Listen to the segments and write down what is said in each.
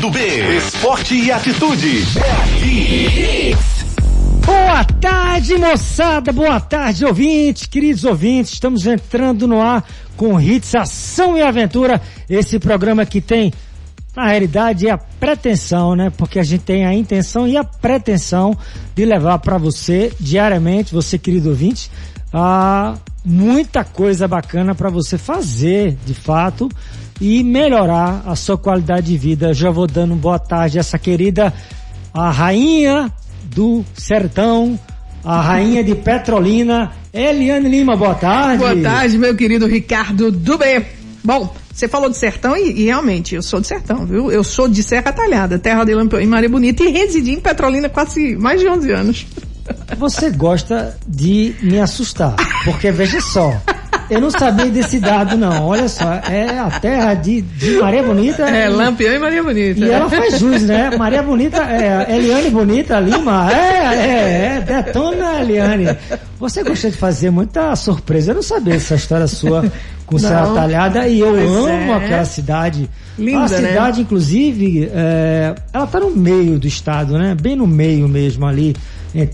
Do B. Esporte e atitude. Boa tarde, moçada. Boa tarde, ouvintes, queridos ouvintes. Estamos entrando no ar com Hits Ação e Aventura. Esse programa que tem, na realidade, é a pretensão, né? Porque a gente tem a intenção e a pretensão de levar para você, diariamente, você, querido ouvinte, a muita coisa bacana para você fazer, de fato, e melhorar a sua qualidade de vida. Já vou dando boa tarde a essa querida, a rainha do sertão, a rainha de Petrolina, Eliane Lima. Boa tarde. Boa tarde, meu querido Ricardo Dubê. Bom, você falou de sertão e, e, realmente eu sou de sertão, viu? Eu sou de Serra Talhada, terra de Lampião e Maria Bonita e residi em Petrolina quase mais de 11 anos. Você gosta de me assustar, porque veja só, eu não sabia desse dado, não. Olha só, é a terra de, de Maria Bonita. É, e, Lampião e Maria Bonita. E ela faz jus, né? Maria Bonita, é, Eliane Bonita Lima, é, é, é, detona Eliane. Você gosta de fazer muita surpresa. Eu não sabia essa história sua com Serra Talhada e eu pois amo é. aquela cidade. Linda, a né? cidade, né? inclusive, é, ela tá no meio do estado, né? Bem no meio mesmo ali,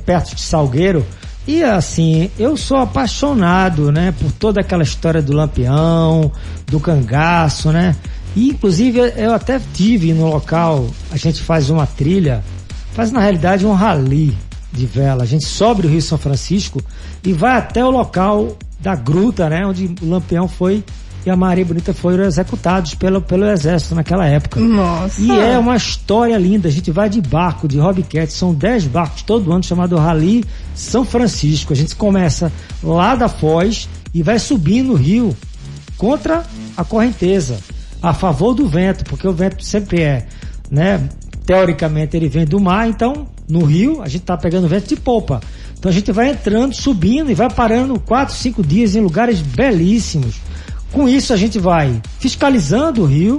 perto de Salgueiro. E assim, eu sou apaixonado, né, por toda aquela história do lampião, do cangaço, né? E inclusive eu até tive no local, a gente faz uma trilha, faz na realidade um rally de vela. A gente sobe o Rio São Francisco e vai até o local da gruta, né, onde o lampião foi e a Maria Bonita foram executados pelo, pelo exército naquela época. Nossa! E é uma história linda. A gente vai de barco, de Hobbycat, são 10 barcos todo ano chamado Rally São Francisco. A gente começa lá da Foz e vai subindo o rio contra a correnteza, a favor do vento, porque o vento sempre é, né? Teoricamente ele vem do mar, então no rio a gente está pegando vento de popa. Então a gente vai entrando, subindo e vai parando quatro, cinco dias em lugares belíssimos com isso a gente vai fiscalizando o rio,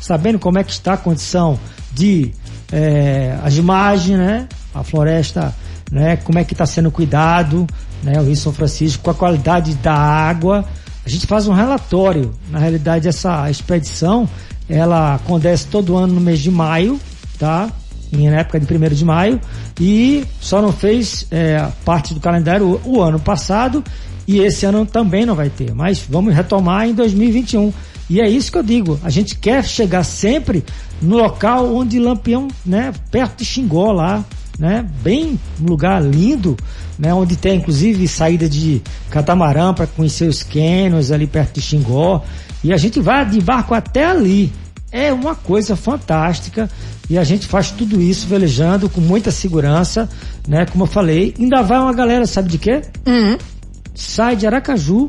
sabendo como é que está a condição de é, as imagens, né? A floresta, né? Como é que está sendo cuidado, né? O Rio São Francisco, com a qualidade da água. A gente faz um relatório. Na realidade, essa expedição, ela acontece todo ano no mês de maio, tá? Em época de 1 de maio. E só não fez é, parte do calendário o, o ano passado e esse ano também não vai ter, mas vamos retomar em 2021. E é isso que eu digo, a gente quer chegar sempre no local onde Lampião, né, perto de Xingó lá, né, bem um lugar lindo, né, onde tem inclusive saída de catamarã para conhecer os canyons ali perto de Xingó, e a gente vai de barco até ali. É uma coisa fantástica e a gente faz tudo isso velejando com muita segurança, né? Como eu falei, ainda vai uma galera, sabe de quê? Uhum sai de Aracaju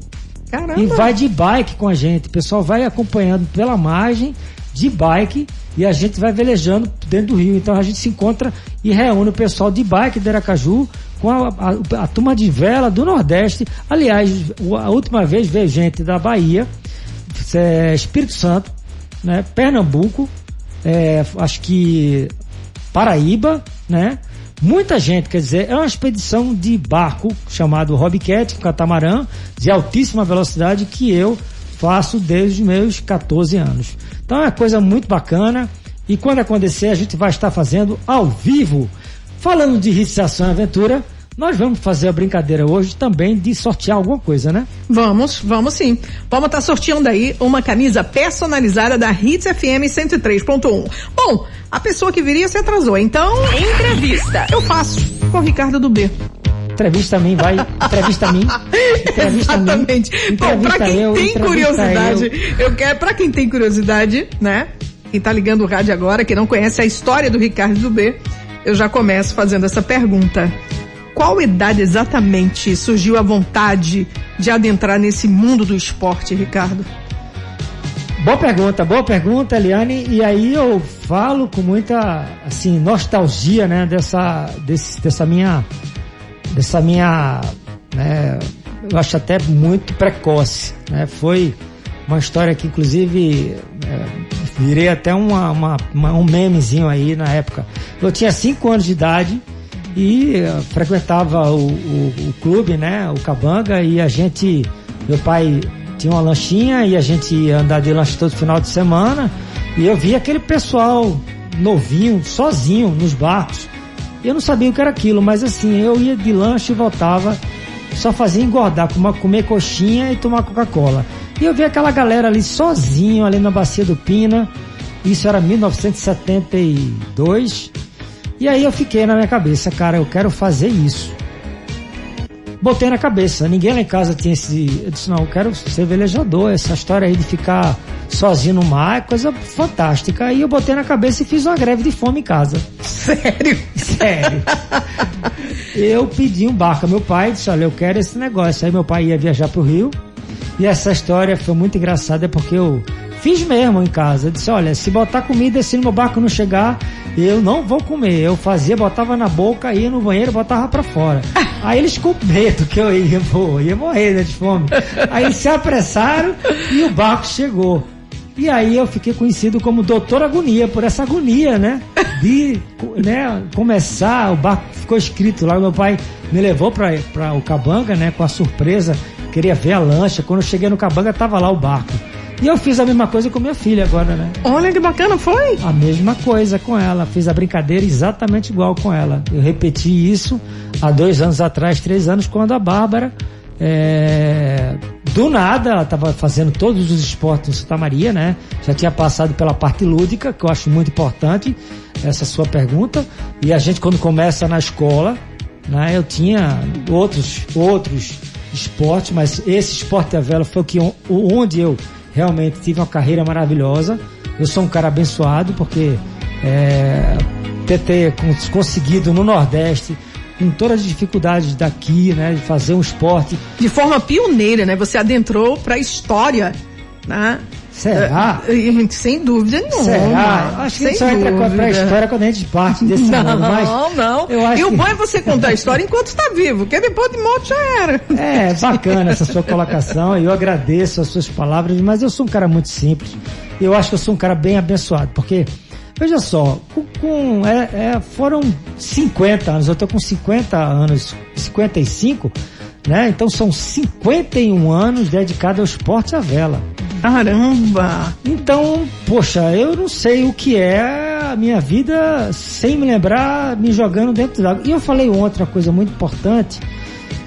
Caramba. e vai de bike com a gente. O pessoal vai acompanhando pela margem de bike e a gente vai velejando dentro do rio. Então a gente se encontra e reúne o pessoal de bike de Aracaju com a, a, a turma de vela do Nordeste. Aliás, a última vez veio gente da Bahia, é, Espírito Santo, né, Pernambuco, é, acho que Paraíba, né? Muita gente, quer dizer, é uma expedição de barco chamado Hobbycat, catamarã, de altíssima velocidade que eu faço desde meus 14 anos. Então é uma coisa muito bacana e quando acontecer a gente vai estar fazendo ao vivo. Falando de realização e aventura, nós vamos fazer a brincadeira hoje também de sortear alguma coisa, né? Vamos, vamos sim. Vamos estar tá sorteando aí uma camisa personalizada da Hits FM 103.1. Bom, a pessoa que viria se atrasou, então. Entrevista. Eu faço com o Ricardo do B. Entrevista a mim, vai. Entrevista a mim. Entrevista Exatamente. A mim. Bom, pra quem eu, tem curiosidade, eu. eu quero, pra quem tem curiosidade, né? Quem tá ligando o rádio agora, que não conhece a história do Ricardo do B, eu já começo fazendo essa pergunta qual idade exatamente surgiu a vontade de adentrar nesse mundo do esporte, Ricardo? Boa pergunta, boa pergunta, Eliane. E aí eu falo com muita assim nostalgia, né, dessa desse, dessa minha dessa minha, né, eu acho até muito precoce, né? Foi uma história que inclusive é, virei até uma, uma, uma, um memezinho aí na época. Eu tinha 5 anos de idade e uh, frequentava o, o, o, clube, né, o Cabanga, e a gente, meu pai tinha uma lanchinha e a gente ia andar de lanche todo final de semana, e eu via aquele pessoal novinho, sozinho, nos barcos. Eu não sabia o que era aquilo, mas assim, eu ia de lanche e voltava, só fazia engordar, comer coxinha e tomar Coca-Cola. E eu vi aquela galera ali sozinho, ali na Bacia do Pina. Isso era 1972. E aí eu fiquei na minha cabeça, cara, eu quero fazer isso. Botei na cabeça, ninguém lá em casa tinha esse. Eu disse, não, eu quero ser velejador. Essa história aí de ficar sozinho no mar é coisa fantástica. Aí eu botei na cabeça e fiz uma greve de fome em casa. Sério? Sério. eu pedi um barco. Meu pai disse, olha, eu quero esse negócio. Aí meu pai ia viajar pro Rio. E essa história foi muito engraçada porque eu fiz mesmo em casa. Eu disse, olha, se botar comida se no meu barco não chegar, eu não vou comer. Eu fazia, botava na boca, ia no banheiro, botava para fora. Aí eles com medo que eu ia, pô, ia morrer né, de fome. Aí se apressaram e o barco chegou. E aí eu fiquei conhecido como Doutor Agonia, por essa agonia, né? De né, começar, o barco ficou escrito lá, meu pai me levou para o Cabanga, né, com a surpresa queria ver a lancha. Quando eu cheguei no Cabanga, tava lá o barco. E eu fiz a mesma coisa com minha filha agora, né? Olha que bacana, foi? A mesma coisa com ela. Fiz a brincadeira exatamente igual com ela. Eu repeti isso há dois anos atrás, três anos, quando a Bárbara, é... do nada, ela estava fazendo todos os esportes em Santa Maria, né? Já tinha passado pela parte lúdica, que eu acho muito importante, essa sua pergunta. E a gente, quando começa na escola, né? Eu tinha outros, outros esporte, mas esse esporte da vela foi o que, onde eu realmente tive uma carreira maravilhosa. Eu sou um cara abençoado porque é, ter, ter conseguido no Nordeste com todas as dificuldades daqui, né, de fazer um esporte de forma pioneira, né? Você adentrou para a história, né? Será? Uh, sem dúvida nenhuma. Será? Acho que só entra pra história quando a gente parte desse Não, mundo, mas não, não. Eu acho e que... o bom é você contar a história enquanto está vivo, porque depois de morte já era. É, bacana essa sua colocação, eu agradeço as suas palavras, mas eu sou um cara muito simples. Eu acho que eu sou um cara bem abençoado, porque Veja só, com, com é, é, foram 50 anos, eu tô com 50 anos, 55, né? Então são 51 anos dedicados ao esporte à vela. Caramba! Então, poxa, eu não sei o que é a minha vida sem me lembrar, me jogando dentro d'água. E eu falei outra coisa muito importante,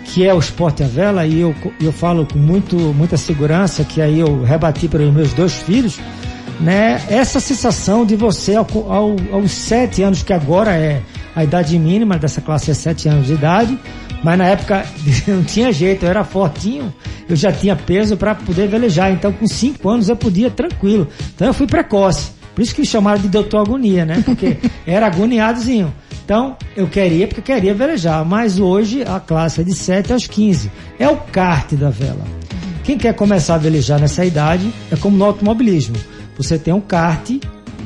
que é o esporte à vela, e eu, eu falo com muito, muita segurança, que aí eu rebati para os meus dois filhos, né? Essa sensação de você ao, ao, aos sete anos, que agora é a idade mínima dessa classe é sete anos de idade, mas na época não tinha jeito, eu era fortinho, eu já tinha peso para poder velejar. Então com 5 anos eu podia tranquilo. Então eu fui precoce. Por isso que me chamaram de doutor agonia, né? Porque era agoniadozinho. Então, eu queria, porque eu queria velejar. Mas hoje a classe é de 7 aos 15. É o kart da vela. Quem quer começar a velejar nessa idade é como no automobilismo. Você tem um kart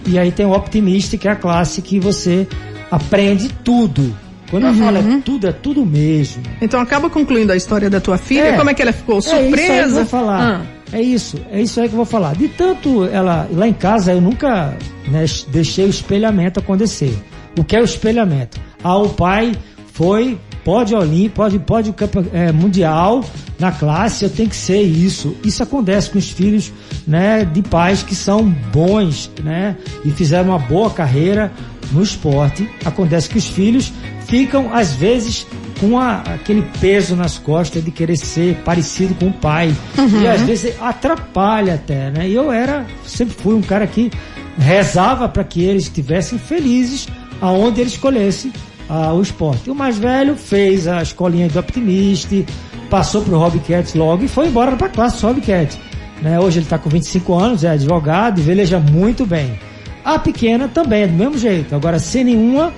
e aí tem o optimista, que é a classe que você aprende tudo quando uhum. eu falo é tudo, é tudo mesmo. Então acaba concluindo a história da tua filha, é, como é que ela ficou surpresa? É isso aí que eu vou falar. Ah. É isso, é isso aí que eu vou falar. De tanto ela, lá em casa eu nunca né, deixei o espelhamento acontecer. O que é o espelhamento? Ah, o pai foi, pode olímpico, pode, pode é, mundial na classe, eu tenho que ser isso. Isso acontece com os filhos, né, de pais que são bons, né, e fizeram uma boa carreira no esporte. Acontece que os filhos ficam, às vezes, com a, aquele peso nas costas de querer ser parecido com o pai. Uhum. E às vezes atrapalha até, né? E eu era, sempre fui um cara que rezava para que eles estivessem felizes aonde eles escolhessem ah, o esporte. O mais velho fez a escolinha do Optimist, passou pro Hobbycat logo e foi embora para a classe Hobbycat. Né? Hoje ele está com 25 anos, é advogado e veleja muito bem. A pequena também é do mesmo jeito, agora sem nenhuma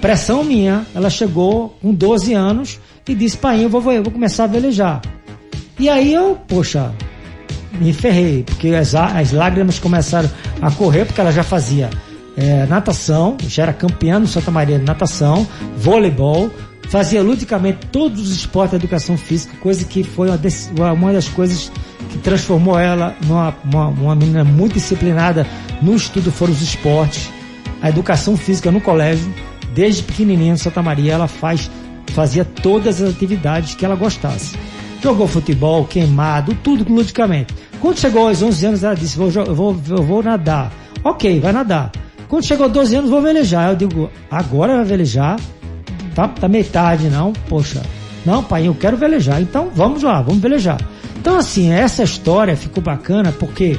pressão minha, ela chegou com 12 anos e disse, pai, eu vou, eu vou começar a velejar. E aí eu, poxa, me ferrei, porque as, as lágrimas começaram a correr, porque ela já fazia é, natação, já era campeã no Santa Maria de natação, voleibol, fazia ludicamente todos os esportes da educação física, coisa que foi uma, uma das coisas que transformou ela numa uma, uma menina muito disciplinada no estudo foram os esportes, a educação física no colégio, desde pequenininha em Santa Maria, ela faz, fazia todas as atividades que ela gostasse. Jogou futebol, queimado, tudo ludicamente. Quando chegou aos 11 anos, ela disse: vou, vou, vou nadar. Ok, vai nadar. Quando chegou 12 anos, vou velejar. Eu digo, agora vai velejar? Tá, tá metade, não? Poxa, não, pai, eu quero velejar. Então vamos lá, vamos velejar. Então, assim, essa história ficou bacana porque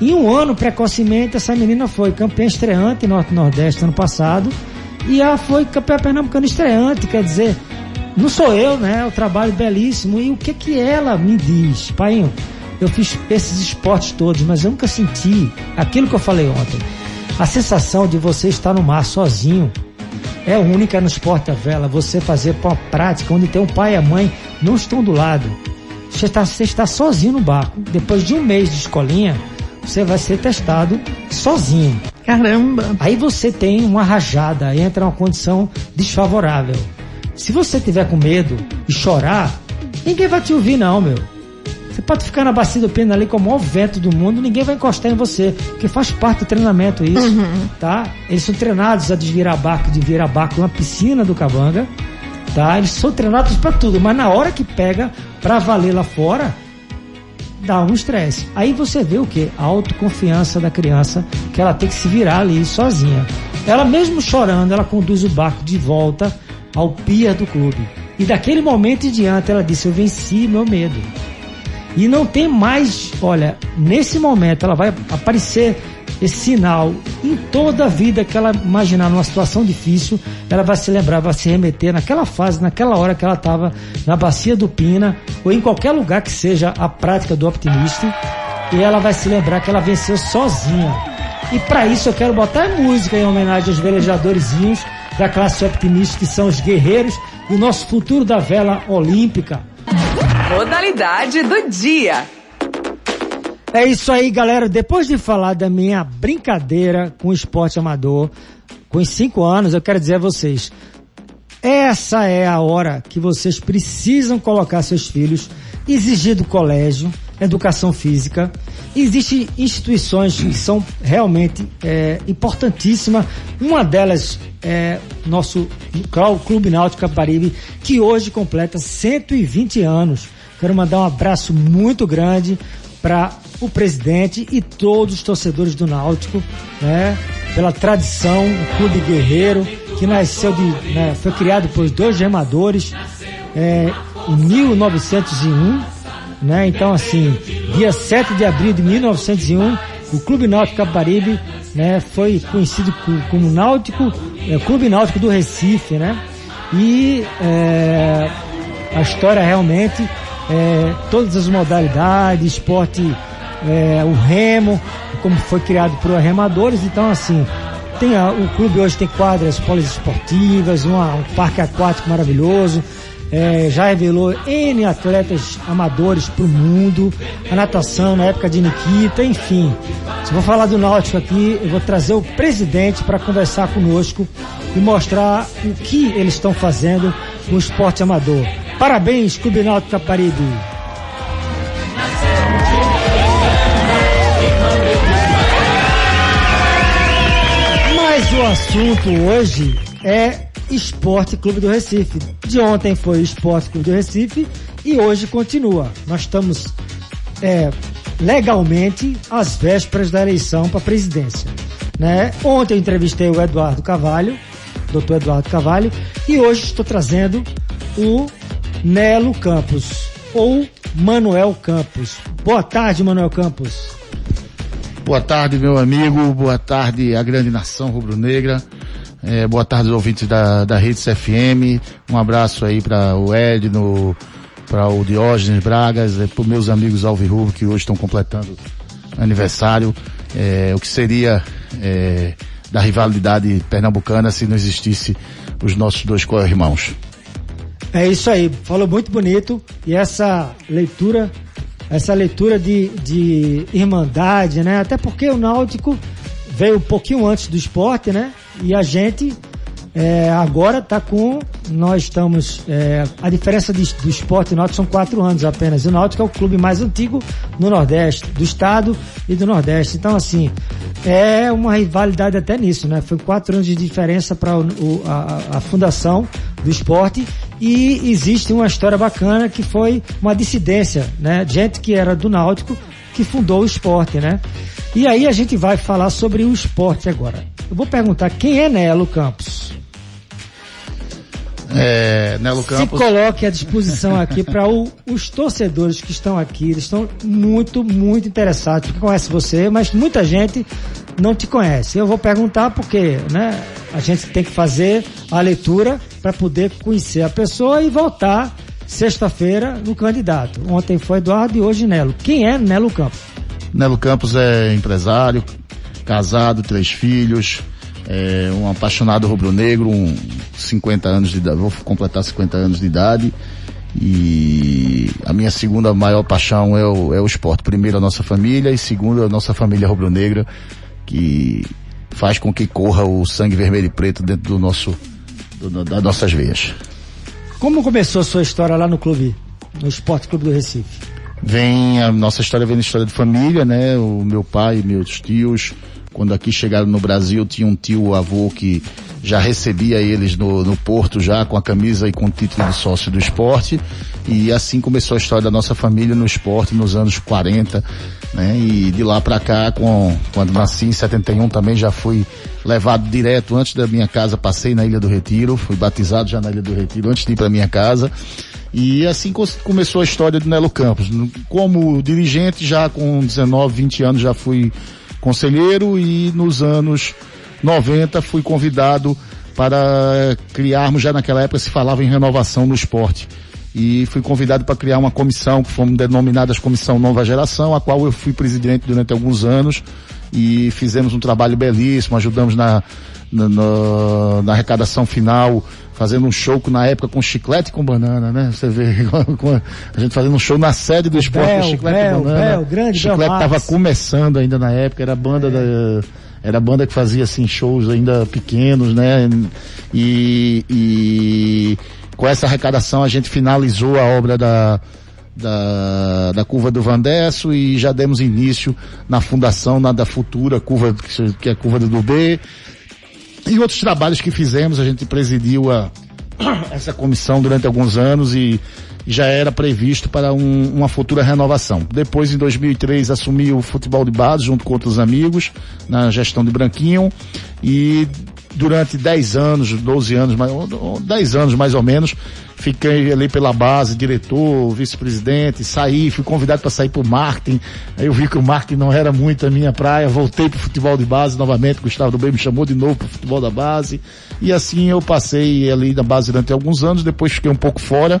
em um ano, precocemente, essa menina foi campeã estreante Norte Nordeste ano passado e ela foi campeã pernambucana estreante, quer dizer, não sou eu, né? Um trabalho belíssimo. E o que que ela me diz? Pai, eu fiz esses esportes todos, mas eu nunca senti aquilo que eu falei ontem. A sensação de você estar no mar sozinho é única no esporte da vela. Você fazer uma prática onde tem um pai e a mãe não estão do lado. Você está, você está sozinho no barco. Depois de um mês de escolinha, você vai ser testado sozinho. Caramba! Aí você tem uma rajada, entra uma condição desfavorável. Se você tiver com medo e chorar, ninguém vai te ouvir não, meu. Você pode ficar na bacia do pênis ali com o maior vento do mundo, ninguém vai encostar em você, porque faz parte do treinamento isso, uhum. tá? Eles são treinados a desvirar barco, de virar barco na piscina do Cabanga, tá? Eles são treinados para tudo, mas na hora que pega para valer lá fora, dá um estresse. Aí você vê o que? A autoconfiança da criança, que ela tem que se virar ali sozinha. Ela mesmo chorando, ela conduz o barco de volta ao pier do clube. E daquele momento em diante ela disse: Eu venci meu medo. E não tem mais, olha, nesse momento ela vai aparecer esse sinal em toda a vida que ela imaginar numa situação difícil, ela vai se lembrar, vai se remeter naquela fase, naquela hora que ela estava na bacia do Pina ou em qualquer lugar que seja a prática do optimista e ela vai se lembrar que ela venceu sozinha. E para isso eu quero botar música em homenagem aos velejadorzinhos da classe optimista que são os guerreiros e o nosso futuro da vela olímpica. Modalidade do dia. É isso aí, galera. Depois de falar da minha brincadeira com o esporte amador, com os cinco anos, eu quero dizer a vocês, essa é a hora que vocês precisam colocar seus filhos, exigir do colégio, educação física. Existem instituições que são realmente é, importantíssimas. Uma delas é nosso Clube Náutico Caparibe, que hoje completa 120 anos. Quero mandar um abraço muito grande para o presidente e todos os torcedores do Náutico, né? Pela tradição, o clube guerreiro que nasceu de, né, foi criado por dois remadores é, em 1901, né? Então assim, dia 7 de abril de 1901, o Clube Náutico Capibaribe, né, foi conhecido como Náutico, é, Clube Náutico do Recife, né? E é, a história realmente é, todas as modalidades, esporte, é, o remo, como foi criado por remadores, então assim, tem a, o clube hoje tem quadras poliesportivas, uma, um parque aquático maravilhoso, é, já revelou N atletas amadores para o mundo, a natação na época de Nikita, enfim. Se vou falar do Náutico aqui, eu vou trazer o presidente para conversar conosco e mostrar o que eles estão fazendo no esporte amador. Parabéns, Clube Náutico Caparibe. Mas o assunto hoje é Esporte Clube do Recife. De ontem foi Esporte Clube do Recife e hoje continua. Nós estamos é, legalmente às vésperas da eleição para a presidência. Né? Ontem eu entrevistei o Eduardo Cavalho, doutor Eduardo Cavalho, e hoje estou trazendo o Nelo Campos ou Manuel Campos. Boa tarde, Manuel Campos. Boa tarde, meu amigo. Boa tarde, a grande nação rubro-negra. É, boa tarde, os ouvintes da, da Redes FM. Um abraço aí para o Edno, para o Diógenes Bragas, é, para meus amigos Alvirrubro que hoje estão completando aniversário. É, o que seria é, da rivalidade pernambucana se não existisse os nossos dois co-irmãos. É isso aí, falou muito bonito e essa leitura, essa leitura de, de irmandade, né? Até porque o Náutico veio um pouquinho antes do esporte, né? E a gente é, agora está com. Nós estamos. É, a diferença de, do esporte e Náutico são quatro anos apenas. O Náutico é o clube mais antigo no Nordeste, do estado e do Nordeste. Então, assim, é uma rivalidade até nisso, né? Foi quatro anos de diferença para a, a fundação do esporte e existe uma história bacana que foi uma dissidência, né? Gente que era do Náutico que fundou o esporte, né? E aí a gente vai falar sobre o esporte agora. Eu vou perguntar quem é Nelo Campos. É, Nelo Campos. Se coloque à disposição aqui para os torcedores que estão aqui, eles estão muito, muito interessados, porque conhece você, mas muita gente não te conhece. Eu vou perguntar porque, né, a gente tem que fazer a leitura para poder conhecer a pessoa e voltar sexta-feira no candidato. Ontem foi Eduardo e hoje Nelo. Quem é Nelo Campos? Nelo Campos é empresário, casado, três filhos, é um apaixonado rubro-negro, um 50 anos de idade, vou completar 50 anos de idade. E a minha segunda maior paixão é o, é o esporte. Primeiro a nossa família e segundo a nossa família rubro-negra, que faz com que corra o sangue vermelho e preto dentro do nosso, do, das nossas veias. Como começou a sua história lá no clube, no Esporte Clube do Recife? Vem, a nossa história vem na história de família, né? O meu pai, meus tios, quando aqui chegaram no Brasil, tinha um tio avô que já recebia eles no, no Porto já com a camisa e com o título de sócio do esporte. E assim começou a história da nossa família no esporte nos anos 40, né? E de lá para cá, com, quando nasci em 71 também já fui levado direto antes da minha casa, passei na Ilha do Retiro, fui batizado já na Ilha do Retiro antes de ir para minha casa. E assim começou a história do Nelo Campos. Como dirigente, já com 19, 20 anos já fui conselheiro e nos anos 90 fui convidado para criarmos, já naquela época se falava em renovação no esporte. E fui convidado para criar uma comissão que fomos denominadas Comissão Nova Geração, a qual eu fui presidente durante alguns anos e fizemos um trabalho belíssimo, ajudamos na, na, na, na arrecadação final, fazendo um show na época com chiclete com banana, né? Você vê a gente fazendo um show na sede do esporte Bel, com chiclete Bel, com banana. Bel, grande chiclete estava começando ainda na época, era a banda é. da era a banda que fazia assim shows ainda pequenos, né? E, e com essa arrecadação a gente finalizou a obra da, da, da curva do Vandesso e já demos início na fundação na, da futura curva, que é a curva do B. E outros trabalhos que fizemos, a gente presidiu a, essa comissão durante alguns anos e já era previsto para um, uma futura renovação. Depois, em 2003, assumi o futebol de base junto com outros amigos na gestão de Branquinho e durante 10 anos, 12 anos, 10 anos mais ou menos, fiquei ali pela base, diretor, vice-presidente, saí, fui convidado para sair para o marketing, aí eu vi que o marketing não era muito a minha praia, voltei para o futebol de base novamente, Gustavo do Bem me chamou de novo para o futebol da base, e assim eu passei ali na base durante alguns anos, depois fiquei um pouco fora,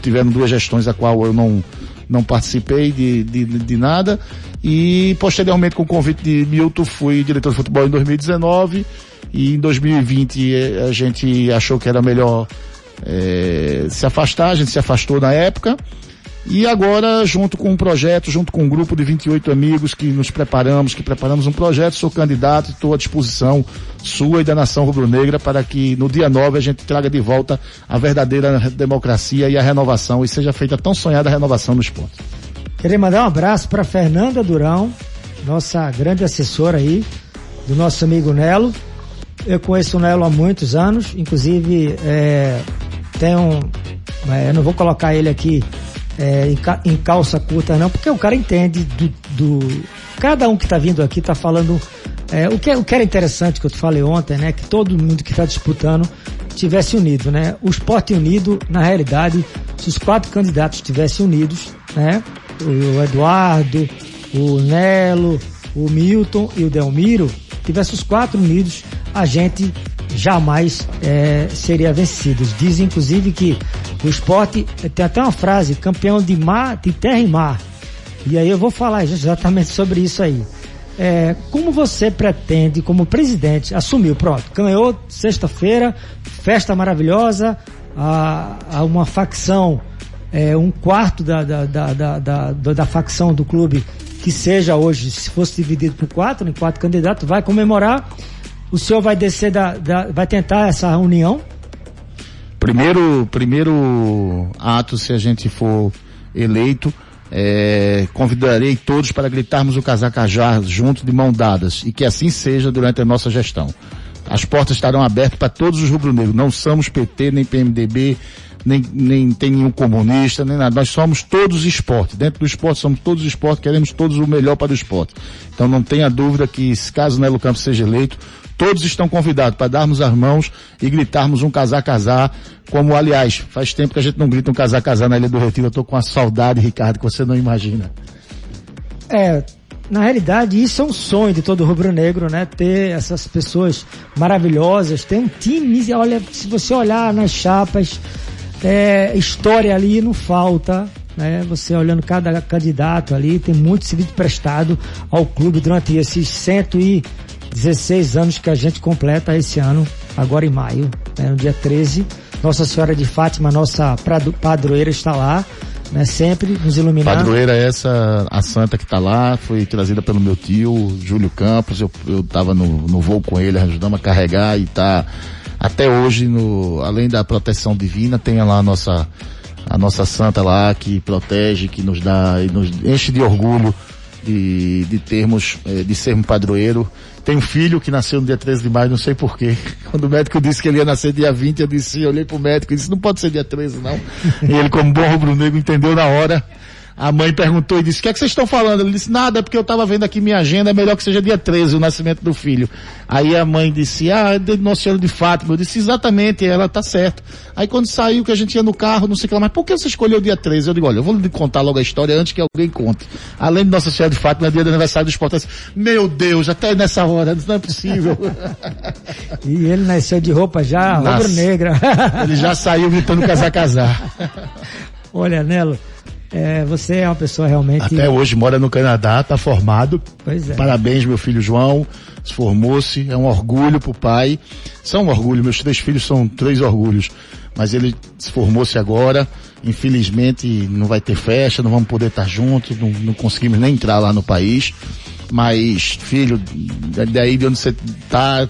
tiveram duas gestões a qual eu não, não participei de, de, de nada, e posteriormente com o convite de Milton fui diretor de futebol em 2019, e em 2020 eh, a gente achou que era melhor é, se afastar, a gente se afastou na época. E agora, junto com um projeto, junto com um grupo de 28 amigos que nos preparamos, que preparamos um projeto, sou candidato e estou à disposição sua e da nação rubro-negra para que no dia 9 a gente traga de volta a verdadeira democracia e a renovação e seja feita tão sonhada renovação no esporte. Queria mandar um abraço para Fernanda Durão, nossa grande assessora aí, do nosso amigo Nelo, eu conheço o Nelo há muitos anos, inclusive é, tem um. É, eu não vou colocar ele aqui é, em, calça curta, não, porque o cara entende do. do cada um que está vindo aqui está falando. É, o, que, é, o que era interessante que eu te falei ontem, né? Que todo mundo que está disputando tivesse unido, né? O esporte unido, na realidade, se os quatro candidatos estivessem unidos, né? O Eduardo, o Nelo, o Milton e o Delmiro, tivesse os quatro unidos, a gente jamais é, seria vencido. Diz inclusive que o esporte tem até uma frase, campeão de mar, de terra e mar. E aí eu vou falar exatamente sobre isso aí. É, como você pretende, como presidente, assumiu, pronto, ganhou sexta-feira, festa maravilhosa, a, a uma facção, é, um quarto da, da, da, da, da facção do clube que seja hoje, se fosse dividido por quatro, em quatro candidatos, vai comemorar. O senhor vai descer da, da vai tentar essa união? Primeiro, primeiro ato, se a gente for eleito, é, convidarei todos para gritarmos o Casacajá junto de mão dadas e que assim seja durante a nossa gestão. As portas estarão abertas para todos os rubro-negros. Não somos PT, nem PMDB, nem, nem tem nenhum comunista, nem nada. Nós somos todos esporte. Dentro do esporte somos todos esporte, queremos todos o melhor para o esporte. Então não tenha dúvida que, caso Nelo Campos seja eleito, Todos estão convidados para darmos as mãos e gritarmos um casar casar, como aliás, faz tempo que a gente não grita um casar casar na Ilha do Retiro, eu tô com uma saudade, Ricardo, que você não imagina. É, na realidade, isso é um sonho de todo rubro-negro, né? Ter essas pessoas maravilhosas, ter um time, olha, se você olhar nas chapas, é, história ali não falta, né? Você olhando cada candidato ali, tem muito serviço prestado ao clube durante esses 116 anos que a gente completa esse ano, agora em maio, né? no dia 13. Nossa Senhora de Fátima, nossa padroeira está lá, né? Sempre nos iluminando. Padroeira é essa, a santa que está lá, foi trazida pelo meu tio, Júlio Campos, eu, eu tava no, no voo com ele, ajudamos a carregar e tá até hoje, no, além da proteção divina, tem lá a nossa, a nossa santa lá que protege, que nos dá e nos enche de orgulho de, de termos, eh, de sermos padroeiro. Tem um filho que nasceu no dia 13 de maio, não sei porquê. Quando o médico disse que ele ia nascer dia 20, eu disse, eu olhei pro médico e disse, não pode ser dia 13 não. e ele, como bom rubro-negro, entendeu na hora. A mãe perguntou e disse, o que é que vocês estão falando? Ele disse, nada, é porque eu estava vendo aqui minha agenda, é melhor que seja dia 13, o nascimento do filho. Aí a mãe disse, ah, é de Nossa Senhora de Fátima. Eu disse, exatamente, ela tá certo. Aí quando saiu que a gente ia no carro, não sei o que lá, mas por que você escolheu o dia 13? Eu digo, olha, eu vou lhe contar logo a história antes que alguém conte. Além de Nossa Senhora de Fátima, é dia do aniversário dos portais. Meu Deus, até nessa hora, não é possível. e ele nasceu de roupa já rubro-negra. ele já saiu gritando casar, casar. Olha, Nelo, é, você é uma pessoa realmente. Até hoje mora no Canadá, está formado. Pois é. Parabéns, meu filho João. Se formou-se, é um orgulho pro pai. São um orgulho, meus três filhos são três orgulhos. Mas ele se formou-se agora. Infelizmente não vai ter festa, não vamos poder estar juntos, não, não conseguimos nem entrar lá no país. Mas, filho, daí de onde você tá,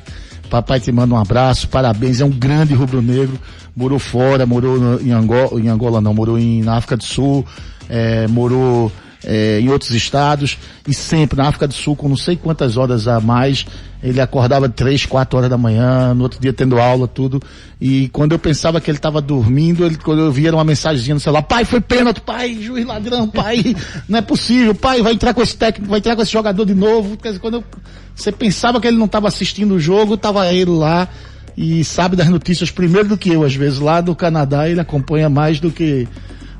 papai te manda um abraço, parabéns, é um grande rubro-negro. Morou fora, morou em Angola, em Angola não, morou em, na África do Sul, é, morou é, em outros estados e sempre na África do Sul com não sei quantas horas a mais ele acordava três, quatro horas da manhã, no outro dia tendo aula, tudo. E quando eu pensava que ele estava dormindo, ele, quando eu via uma mensagenzinha no celular, pai, foi pênalti, pai, juiz ladrão, pai, não é possível, pai, vai entrar com esse técnico, vai entrar com esse jogador de novo. Quando eu, você pensava que ele não estava assistindo o jogo, estava ele lá e sabe das notícias primeiro do que eu, às vezes lá do Canadá ele acompanha mais do que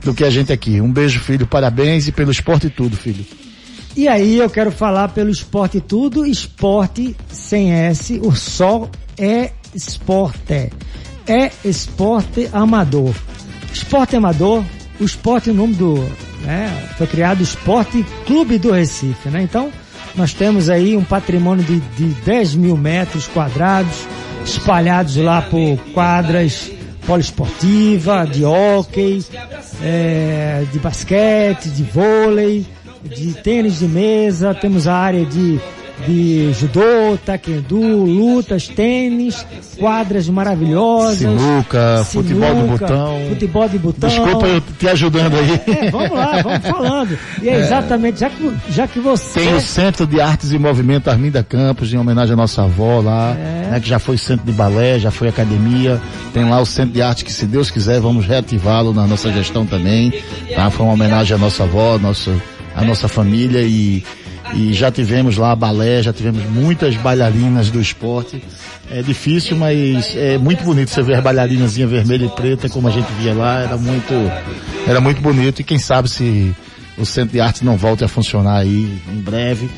do que a gente aqui. Um beijo, filho, parabéns e pelo esporte tudo, filho. E aí eu quero falar pelo esporte tudo, esporte sem S, o só é esporte. É esporte amador. Esporte amador, o esporte, o nome do, né, foi criado o Esporte Clube do Recife, né? Então, nós temos aí um patrimônio de, de 10 mil metros quadrados, espalhados lá por quadras poliesportiva, de hóquei, é, de basquete, de vôlei, de tênis de mesa, temos a área de de judô, taekwondo, lutas, tênis, quadras maravilhosas. Sinuca, sinuca futebol de botão. Futebol de botão. Desculpa eu te ajudando aí. É, vamos lá, vamos falando. E é, é exatamente, já que, já que você... Tem o Centro de Artes e Movimento Arminda Campos, em homenagem à nossa avó lá, é. né, que já foi centro de balé, já foi academia. Tem lá o Centro de Arte que, se Deus quiser, vamos reativá-lo na nossa gestão também. Tá? Foi uma homenagem à nossa avó, nossa, à nossa família e e já tivemos lá balé, já tivemos muitas bailarinas do esporte. É difícil, mas é muito bonito você ver as bailarinazinhas vermelha e preta, como a gente via lá, era muito, era muito bonito e quem sabe se o Centro de Artes não volte a funcionar aí em breve,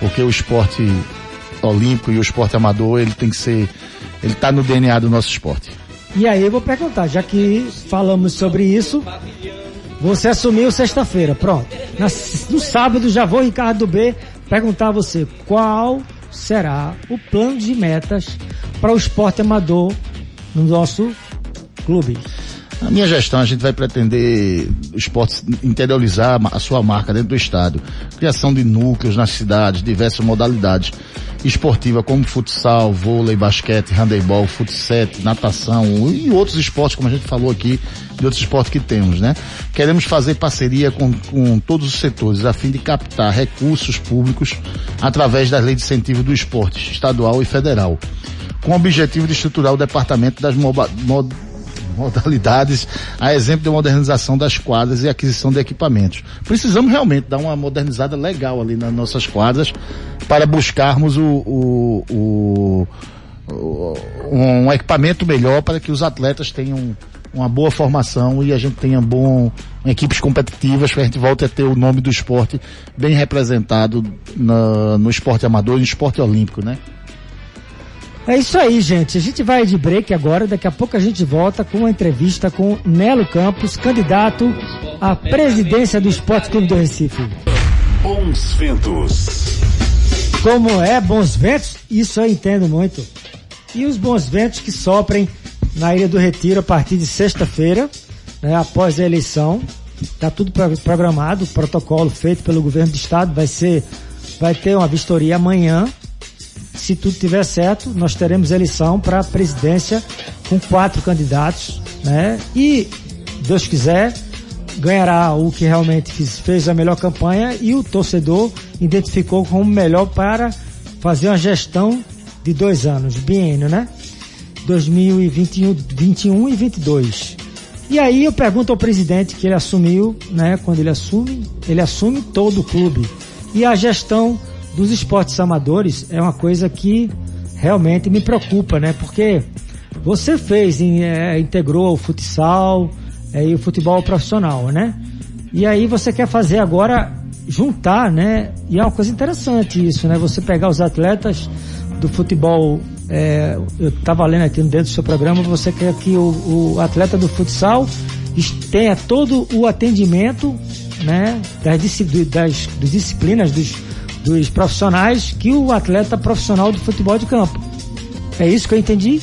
porque o esporte olímpico e o esporte amador, ele tem que ser, ele está no DNA do nosso esporte. E aí eu vou perguntar, já que falamos sobre isso, você assumiu sexta-feira, pronto. no sábado já vou, Ricardo B, perguntar a você qual será o plano de metas para o esporte amador no nosso clube. Na minha gestão, a gente vai pretender o esporte interiorizar a sua marca dentro do estado. Criação de núcleos nas cidades, diversas modalidades esportiva como futsal, vôlei, basquete, handebol, futsal, natação e outros esportes, como a gente falou aqui, de outros esportes que temos, né? Queremos fazer parceria com, com todos os setores a fim de captar recursos públicos através da lei de incentivo do esporte, estadual e federal, com o objetivo de estruturar o departamento das modalidades, a exemplo de modernização das quadras e aquisição de equipamentos. Precisamos realmente dar uma modernizada legal ali nas nossas quadras para buscarmos o, o, o, um equipamento melhor para que os atletas tenham uma boa formação e a gente tenha bom, equipes competitivas para a gente volte a ter o nome do esporte bem representado no, no esporte amador e no esporte olímpico, né? É isso aí, gente. A gente vai de break agora. Daqui a pouco a gente volta com uma entrevista com Nelo Campos, candidato à presidência do Esporte Clube do Recife. Bons ventos. Como é bons ventos? Isso eu entendo muito. E os bons ventos que soprem na Ilha do Retiro a partir de sexta-feira, né, após a eleição. Está tudo programado, protocolo feito pelo governo do estado, vai ser, vai ter uma vistoria amanhã se tudo estiver certo, nós teremos eleição para a presidência com quatro candidatos, né? E, Deus quiser, ganhará o que realmente fez, fez a melhor campanha e o torcedor identificou como melhor para fazer uma gestão de dois anos, biênio, né? 2021 21 e 22. E aí eu pergunto ao presidente que ele assumiu, né? Quando ele assume, ele assume todo o clube. E a gestão dos esportes amadores é uma coisa que realmente me preocupa, né? Porque você fez, é, integrou o futsal é, e o futebol profissional, né? E aí você quer fazer agora juntar, né? E é uma coisa interessante isso, né? Você pegar os atletas do futebol, é, eu estava lendo aqui dentro do seu programa, você quer que o, o atleta do futsal tenha todo o atendimento, né? Das, das, das disciplinas, dos dos profissionais que o atleta profissional de futebol de campo. É isso que eu entendi?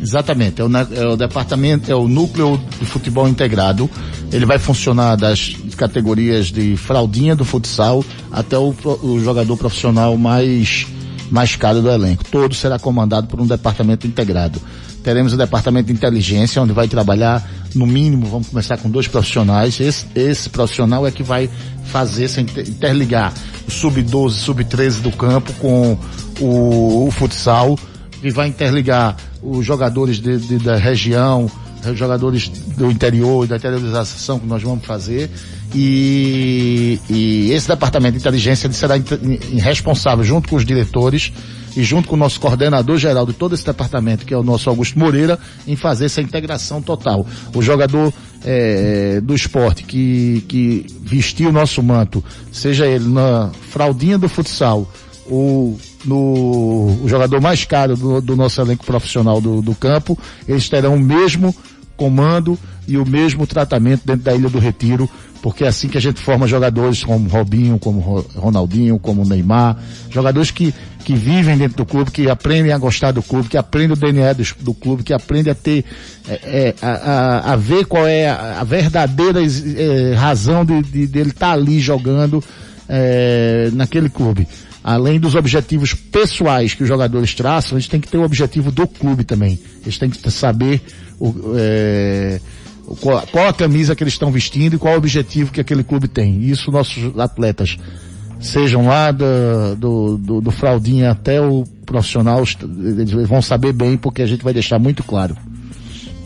Exatamente, é o, é o, departamento, é o núcleo de futebol integrado. Ele vai funcionar das categorias de fraldinha do futsal até o, o jogador profissional mais, mais caro do elenco. Todo será comandado por um departamento integrado. Teremos o departamento de inteligência, onde vai trabalhar, no mínimo, vamos começar com dois profissionais. Esse, esse profissional é que vai fazer, se interligar o sub-12, sub-13 do campo com o, o, futsal, e vai interligar os jogadores de, de, da região, os jogadores do interior e da interiorização que nós vamos fazer. E, e esse departamento de inteligência será responsável, junto com os diretores, e junto com o nosso coordenador geral de todo esse departamento, que é o nosso Augusto Moreira, em fazer essa integração total. O jogador é, do esporte que, que vestiu o nosso manto, seja ele na fraldinha do futsal ou no o jogador mais caro do, do nosso elenco profissional do, do campo, eles terão o mesmo comando e o mesmo tratamento dentro da Ilha do Retiro, porque é assim que a gente forma jogadores como Robinho, como Ronaldinho, como Neymar, jogadores que que vivem dentro do clube, que aprendem a gostar do clube, que aprendem o DNA do, do clube, que aprendem a ter, é, é, a, a, a, ver qual é a, a verdadeira é, razão de, de, de ele estar tá ali jogando é, naquele clube. Além dos objetivos pessoais que os jogadores traçam, gente tem que ter o objetivo do clube também. Eles têm que saber o, é, qual, qual a camisa que eles estão vestindo e qual o objetivo que aquele clube tem. Isso nossos atletas sejam lá do, do, do, do fraldinha até o profissional, eles vão saber bem porque a gente vai deixar muito claro.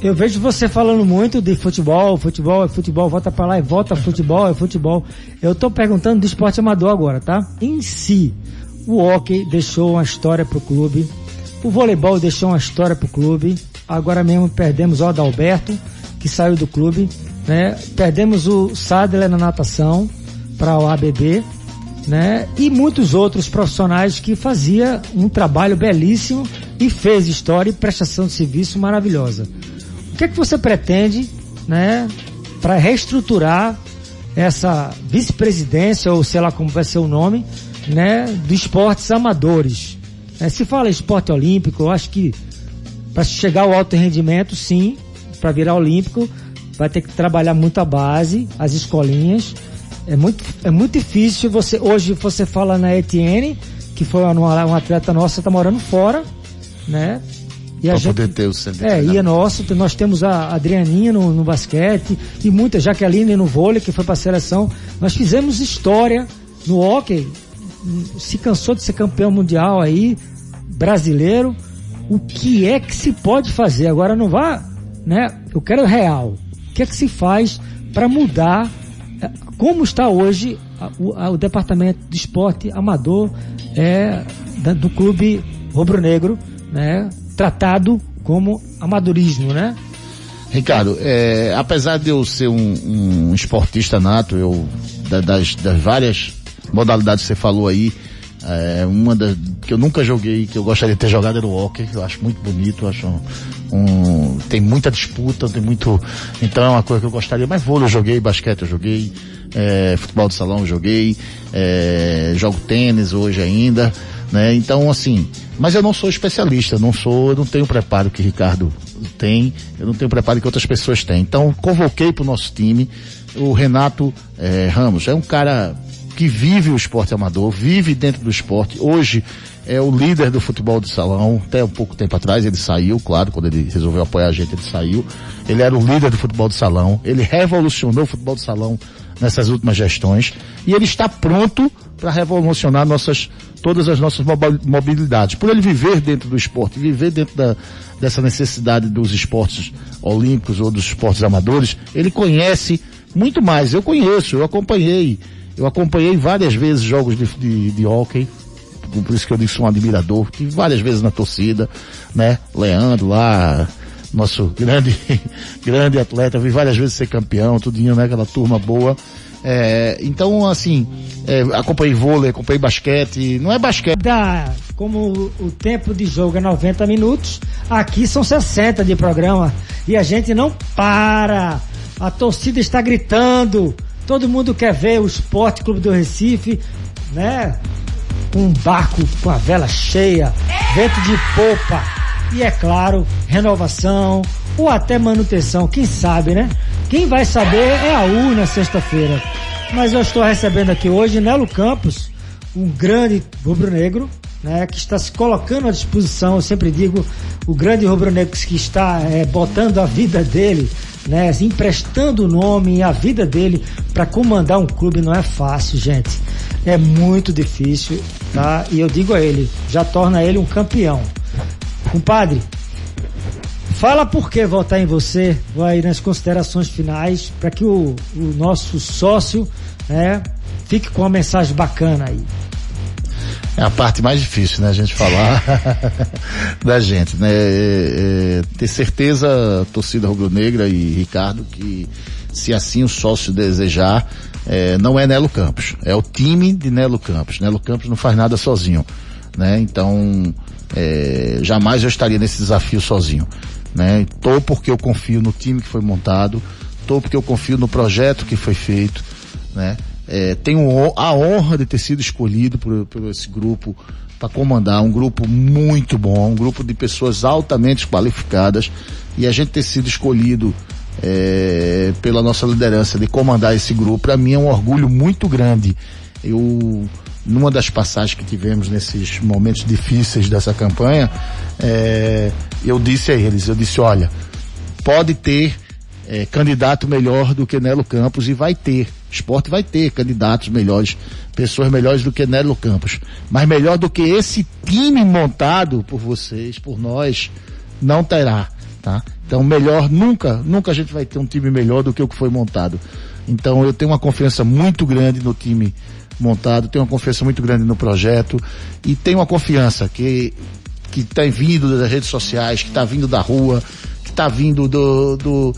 Eu vejo você falando muito de futebol, futebol é futebol, volta para lá e volta futebol, é futebol. Eu tô perguntando do esporte amador agora, tá? Em si, o hockey deixou uma história pro clube, o voleibol deixou uma história pro clube, agora mesmo perdemos o Adalberto, que saiu do clube, né? Perdemos o Sadler na natação para o ABB, né? E muitos outros profissionais que fazia um trabalho belíssimo e fez história e prestação de serviço maravilhosa. O que é que você pretende, né, para reestruturar essa vice-presidência ou sei lá como vai ser o nome, né, de esportes amadores? É, se fala esporte olímpico, eu acho que para chegar ao alto rendimento, sim, para virar olímpico, vai ter que trabalhar muito a base, as escolinhas, é muito, é muito difícil você. Hoje você fala na Etienne, que foi uma, uma atleta nossa, tá morando fora, né? E a gente, poder ter o centro É, e é nosso, nós temos a Adrianinha no, no basquete e muita Jaqueline no vôlei, que foi para a seleção. Nós fizemos história no hockey, se cansou de ser campeão mundial aí, brasileiro. O que é que se pode fazer? Agora não vá né? Eu quero real. O que é que se faz para mudar é, como está hoje o, o, departamento de esporte amador é, do clube rubro-negro, né? Tratado como amadorismo, né? Ricardo, é, apesar de eu ser um, um esportista nato, eu das, das várias modalidades que você falou aí, é, uma das que eu nunca joguei, que eu gostaria de ter jogado era o hockey, eu acho muito bonito, acho um, um, tem muita disputa, tem muito, então é uma coisa que eu gostaria, mas vôlei eu joguei, basquete eu joguei, é, futebol de salão eu joguei, é, jogo tênis hoje ainda, né? Então assim, mas eu não sou especialista, não sou, eu não tenho o preparo que Ricardo tem, eu não tenho o preparo que outras pessoas têm. Então convoquei para o nosso time o Renato é, Ramos, é um cara que vive o esporte amador, vive dentro do esporte. Hoje é o líder do futebol de salão. Até um pouco tempo atrás ele saiu, claro, quando ele resolveu apoiar a gente, ele saiu. Ele era o líder do futebol de salão. Ele revolucionou o futebol de salão nessas últimas gestões. E ele está pronto para revolucionar nossas, todas as nossas mobilidades. Por ele viver dentro do esporte, viver dentro da, dessa necessidade dos esportes olímpicos ou dos esportes amadores, ele conhece muito mais. Eu conheço, eu acompanhei eu acompanhei várias vezes jogos de, de, de hockey, por isso que eu disse um admirador, tive várias vezes na torcida, né? Leandro lá, nosso grande, grande atleta, vi várias vezes ser campeão, tudinho, né? Aquela turma boa. É, então, assim, é, acompanhei vôlei, acompanhei basquete, não é basquete. Como o tempo de jogo é 90 minutos, aqui são 60 de programa e a gente não para. A torcida está gritando, Todo mundo quer ver o Esporte Clube do Recife, né? Um barco com a vela cheia, vento de popa e é claro, renovação ou até manutenção, quem sabe, né? Quem vai saber é a U na sexta-feira. Mas eu estou recebendo aqui hoje Nelo Campos, um grande rubro-negro, né, que está se colocando à disposição, eu sempre digo, o grande rubro-negro que está é, botando a vida dele né, emprestando o nome e a vida dele para comandar um clube não é fácil, gente. É muito difícil, tá? E eu digo a ele, já torna ele um campeão. Compadre, fala por que votar em você, vai nas considerações finais, para que o, o nosso sócio, né, fique com uma mensagem bacana aí. É a parte mais difícil, né? A gente falar da gente, né? É, é, ter certeza, torcida rubro-negra e Ricardo, que se assim o sócio desejar, é, não é Nelo Campos, é o time de Nelo Campos. Nelo Campos não faz nada sozinho, né? Então, é, jamais eu estaria nesse desafio sozinho, né? Tô porque eu confio no time que foi montado, tô porque eu confio no projeto que foi feito, né? É, tenho a honra de ter sido escolhido por, por esse grupo para comandar um grupo muito bom, um grupo de pessoas altamente qualificadas e a gente ter sido escolhido é, pela nossa liderança de comandar esse grupo, para mim é um orgulho muito grande. Eu, numa das passagens que tivemos nesses momentos difíceis dessa campanha, é, eu disse a eles, eu disse, olha, pode ter é, candidato melhor do que Nelo Campos e vai ter esporte vai ter candidatos melhores, pessoas melhores do que Nelo Campos. Mas melhor do que esse time montado por vocês, por nós, não terá, tá? Então melhor nunca, nunca a gente vai ter um time melhor do que o que foi montado. Então eu tenho uma confiança muito grande no time montado, tenho uma confiança muito grande no projeto e tenho uma confiança que que está vindo das redes sociais, que está vindo da rua, que está vindo do, do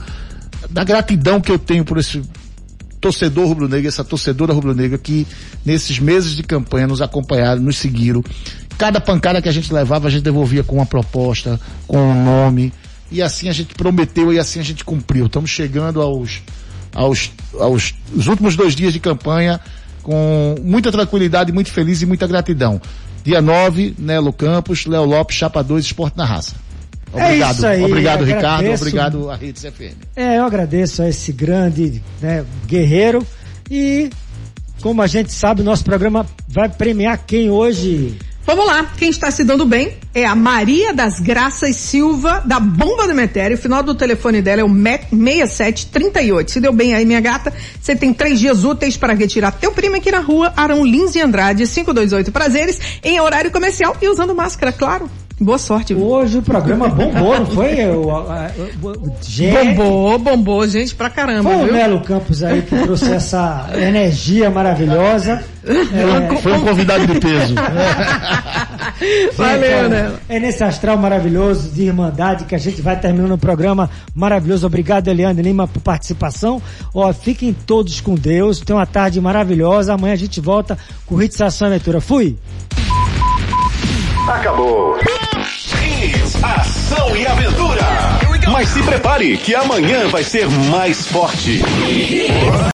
da gratidão que eu tenho por esse torcedor rubro-negro, essa torcedora rubro-negra que nesses meses de campanha nos acompanharam, nos seguiram. Cada pancada que a gente levava, a gente devolvia com uma proposta, com um nome. E assim a gente prometeu e assim a gente cumpriu. Estamos chegando aos, aos, aos os últimos dois dias de campanha com muita tranquilidade, muito feliz e muita gratidão. Dia 9, Nelo Campos, Léo Lopes, Chapa 2, Esporte na Raça. Obrigado, é isso aí, obrigado Ricardo, obrigado a Redes FM. É, eu agradeço a esse grande né, guerreiro e como a gente sabe, nosso programa vai premiar quem hoje? Vamos lá, quem está se dando bem é a Maria das Graças Silva, da Bomba do Metério. O final do telefone dela é o 6738. Se deu bem aí, minha gata, você tem três dias úteis para retirar teu primo aqui na rua, Arão Lins e Andrade, 528 Prazeres, em horário comercial e usando máscara, claro. Boa sorte. Hoje o programa bombou, não foi? Eu, bombou, bombou, gente, pra caramba. Foi viu? o Melo Campos aí que trouxe essa energia maravilhosa. É, foi um convidado de peso. Valeu, né? É nesse astral maravilhoso de irmandade que a gente vai terminando o programa maravilhoso. Obrigado, Eliane Lima, por participação. Ó, fiquem todos com Deus. Tenham uma tarde maravilhosa. Amanhã a gente volta com o Hits Ação Aventura. Fui! Acabou. Ação e aventura. Mas se prepare que amanhã vai ser mais forte.